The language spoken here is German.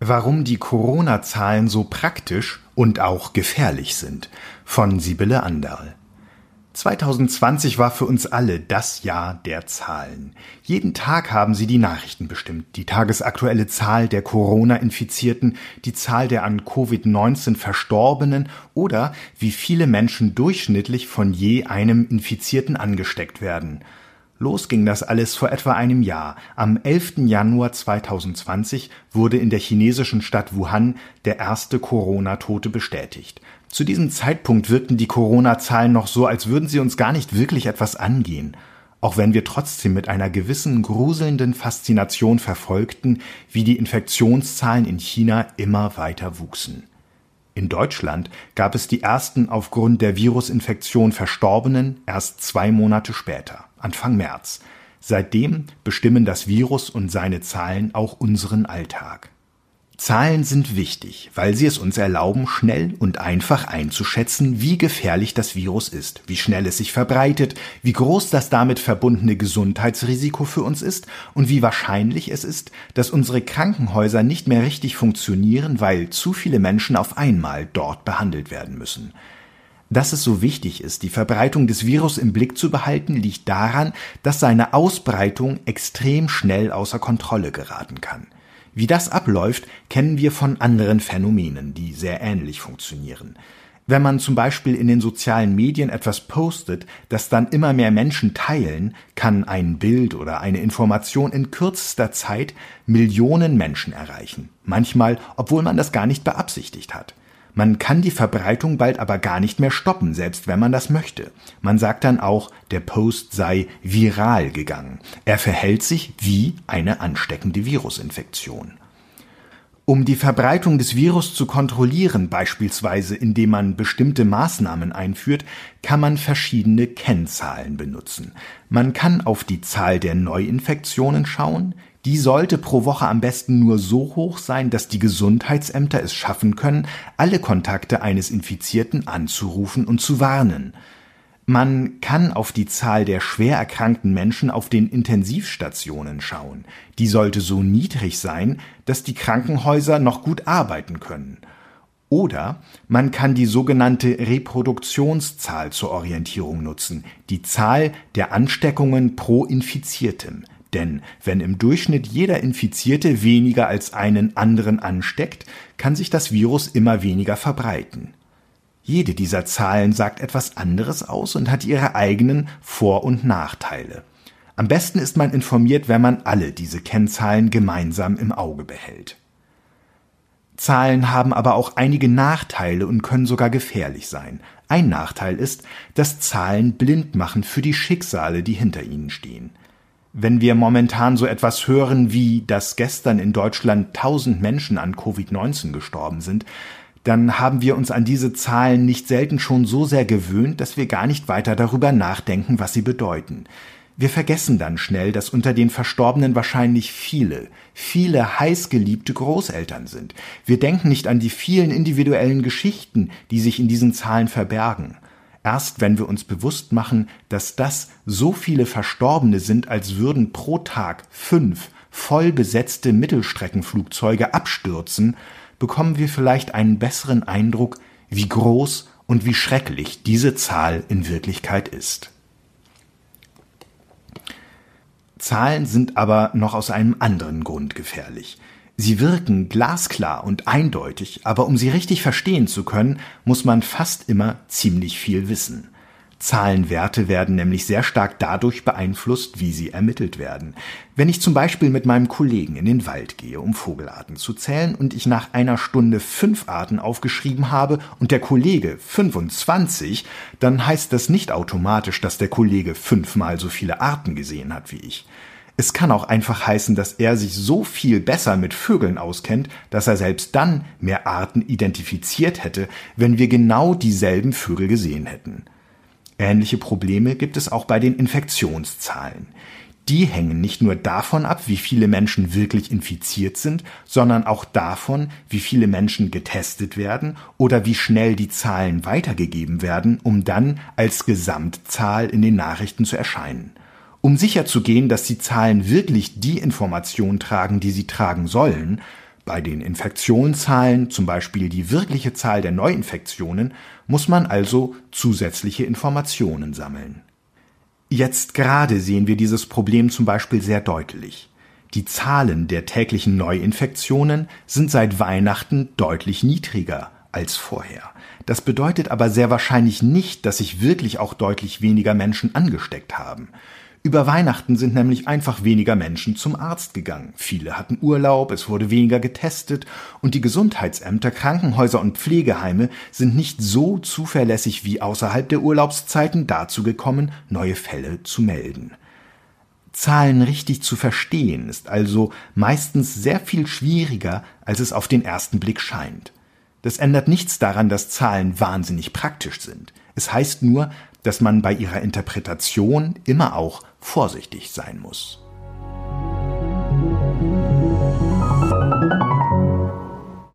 Warum die Corona-Zahlen so praktisch und auch gefährlich sind von Sibylle Anderl. 2020 war für uns alle das Jahr der Zahlen. Jeden Tag haben sie die Nachrichten bestimmt. Die tagesaktuelle Zahl der Corona-Infizierten, die Zahl der an Covid-19 Verstorbenen oder wie viele Menschen durchschnittlich von je einem Infizierten angesteckt werden. Los ging das alles vor etwa einem Jahr. Am 11. Januar 2020 wurde in der chinesischen Stadt Wuhan der erste Corona-Tote bestätigt. Zu diesem Zeitpunkt wirkten die Corona-Zahlen noch so, als würden sie uns gar nicht wirklich etwas angehen. Auch wenn wir trotzdem mit einer gewissen gruselnden Faszination verfolgten, wie die Infektionszahlen in China immer weiter wuchsen. In Deutschland gab es die ersten aufgrund der Virusinfektion Verstorbenen erst zwei Monate später, Anfang März. Seitdem bestimmen das Virus und seine Zahlen auch unseren Alltag. Zahlen sind wichtig, weil sie es uns erlauben, schnell und einfach einzuschätzen, wie gefährlich das Virus ist, wie schnell es sich verbreitet, wie groß das damit verbundene Gesundheitsrisiko für uns ist und wie wahrscheinlich es ist, dass unsere Krankenhäuser nicht mehr richtig funktionieren, weil zu viele Menschen auf einmal dort behandelt werden müssen. Dass es so wichtig ist, die Verbreitung des Virus im Blick zu behalten, liegt daran, dass seine Ausbreitung extrem schnell außer Kontrolle geraten kann. Wie das abläuft, kennen wir von anderen Phänomenen, die sehr ähnlich funktionieren. Wenn man zum Beispiel in den sozialen Medien etwas postet, das dann immer mehr Menschen teilen, kann ein Bild oder eine Information in kürzester Zeit Millionen Menschen erreichen. Manchmal, obwohl man das gar nicht beabsichtigt hat. Man kann die Verbreitung bald aber gar nicht mehr stoppen, selbst wenn man das möchte. Man sagt dann auch, der Post sei viral gegangen. Er verhält sich wie eine ansteckende Virusinfektion. Um die Verbreitung des Virus zu kontrollieren, beispielsweise indem man bestimmte Maßnahmen einführt, kann man verschiedene Kennzahlen benutzen. Man kann auf die Zahl der Neuinfektionen schauen, die sollte pro Woche am besten nur so hoch sein, dass die Gesundheitsämter es schaffen können, alle Kontakte eines Infizierten anzurufen und zu warnen. Man kann auf die Zahl der schwer erkrankten Menschen auf den Intensivstationen schauen. Die sollte so niedrig sein, dass die Krankenhäuser noch gut arbeiten können. Oder man kann die sogenannte Reproduktionszahl zur Orientierung nutzen, die Zahl der Ansteckungen pro Infiziertem. Denn wenn im Durchschnitt jeder Infizierte weniger als einen anderen ansteckt, kann sich das Virus immer weniger verbreiten. Jede dieser Zahlen sagt etwas anderes aus und hat ihre eigenen Vor- und Nachteile. Am besten ist man informiert, wenn man alle diese Kennzahlen gemeinsam im Auge behält. Zahlen haben aber auch einige Nachteile und können sogar gefährlich sein. Ein Nachteil ist, dass Zahlen blind machen für die Schicksale, die hinter ihnen stehen. Wenn wir momentan so etwas hören wie, dass gestern in Deutschland tausend Menschen an Covid-19 gestorben sind, dann haben wir uns an diese Zahlen nicht selten schon so sehr gewöhnt, dass wir gar nicht weiter darüber nachdenken, was sie bedeuten. Wir vergessen dann schnell, dass unter den Verstorbenen wahrscheinlich viele, viele heißgeliebte Großeltern sind. Wir denken nicht an die vielen individuellen Geschichten, die sich in diesen Zahlen verbergen. Erst wenn wir uns bewusst machen, dass das so viele Verstorbene sind, als würden pro Tag fünf voll besetzte Mittelstreckenflugzeuge abstürzen, bekommen wir vielleicht einen besseren Eindruck, wie groß und wie schrecklich diese Zahl in Wirklichkeit ist. Zahlen sind aber noch aus einem anderen Grund gefährlich. Sie wirken glasklar und eindeutig, aber um sie richtig verstehen zu können, muss man fast immer ziemlich viel wissen. Zahlenwerte werden nämlich sehr stark dadurch beeinflusst, wie sie ermittelt werden. Wenn ich zum Beispiel mit meinem Kollegen in den Wald gehe, um Vogelarten zu zählen, und ich nach einer Stunde fünf Arten aufgeschrieben habe und der Kollege 25, dann heißt das nicht automatisch, dass der Kollege fünfmal so viele Arten gesehen hat wie ich. Es kann auch einfach heißen, dass er sich so viel besser mit Vögeln auskennt, dass er selbst dann mehr Arten identifiziert hätte, wenn wir genau dieselben Vögel gesehen hätten. Ähnliche Probleme gibt es auch bei den Infektionszahlen. Die hängen nicht nur davon ab, wie viele Menschen wirklich infiziert sind, sondern auch davon, wie viele Menschen getestet werden oder wie schnell die Zahlen weitergegeben werden, um dann als Gesamtzahl in den Nachrichten zu erscheinen. Um sicherzugehen, dass die Zahlen wirklich die Information tragen, die sie tragen sollen, bei den Infektionszahlen, zum Beispiel die wirkliche Zahl der Neuinfektionen, muss man also zusätzliche Informationen sammeln. Jetzt gerade sehen wir dieses Problem zum Beispiel sehr deutlich. Die Zahlen der täglichen Neuinfektionen sind seit Weihnachten deutlich niedriger als vorher. Das bedeutet aber sehr wahrscheinlich nicht, dass sich wirklich auch deutlich weniger Menschen angesteckt haben. Über Weihnachten sind nämlich einfach weniger Menschen zum Arzt gegangen. Viele hatten Urlaub, es wurde weniger getestet und die Gesundheitsämter, Krankenhäuser und Pflegeheime sind nicht so zuverlässig wie außerhalb der Urlaubszeiten dazu gekommen, neue Fälle zu melden. Zahlen richtig zu verstehen ist also meistens sehr viel schwieriger, als es auf den ersten Blick scheint. Das ändert nichts daran, dass Zahlen wahnsinnig praktisch sind. Es heißt nur, dass man bei ihrer Interpretation immer auch vorsichtig sein muss.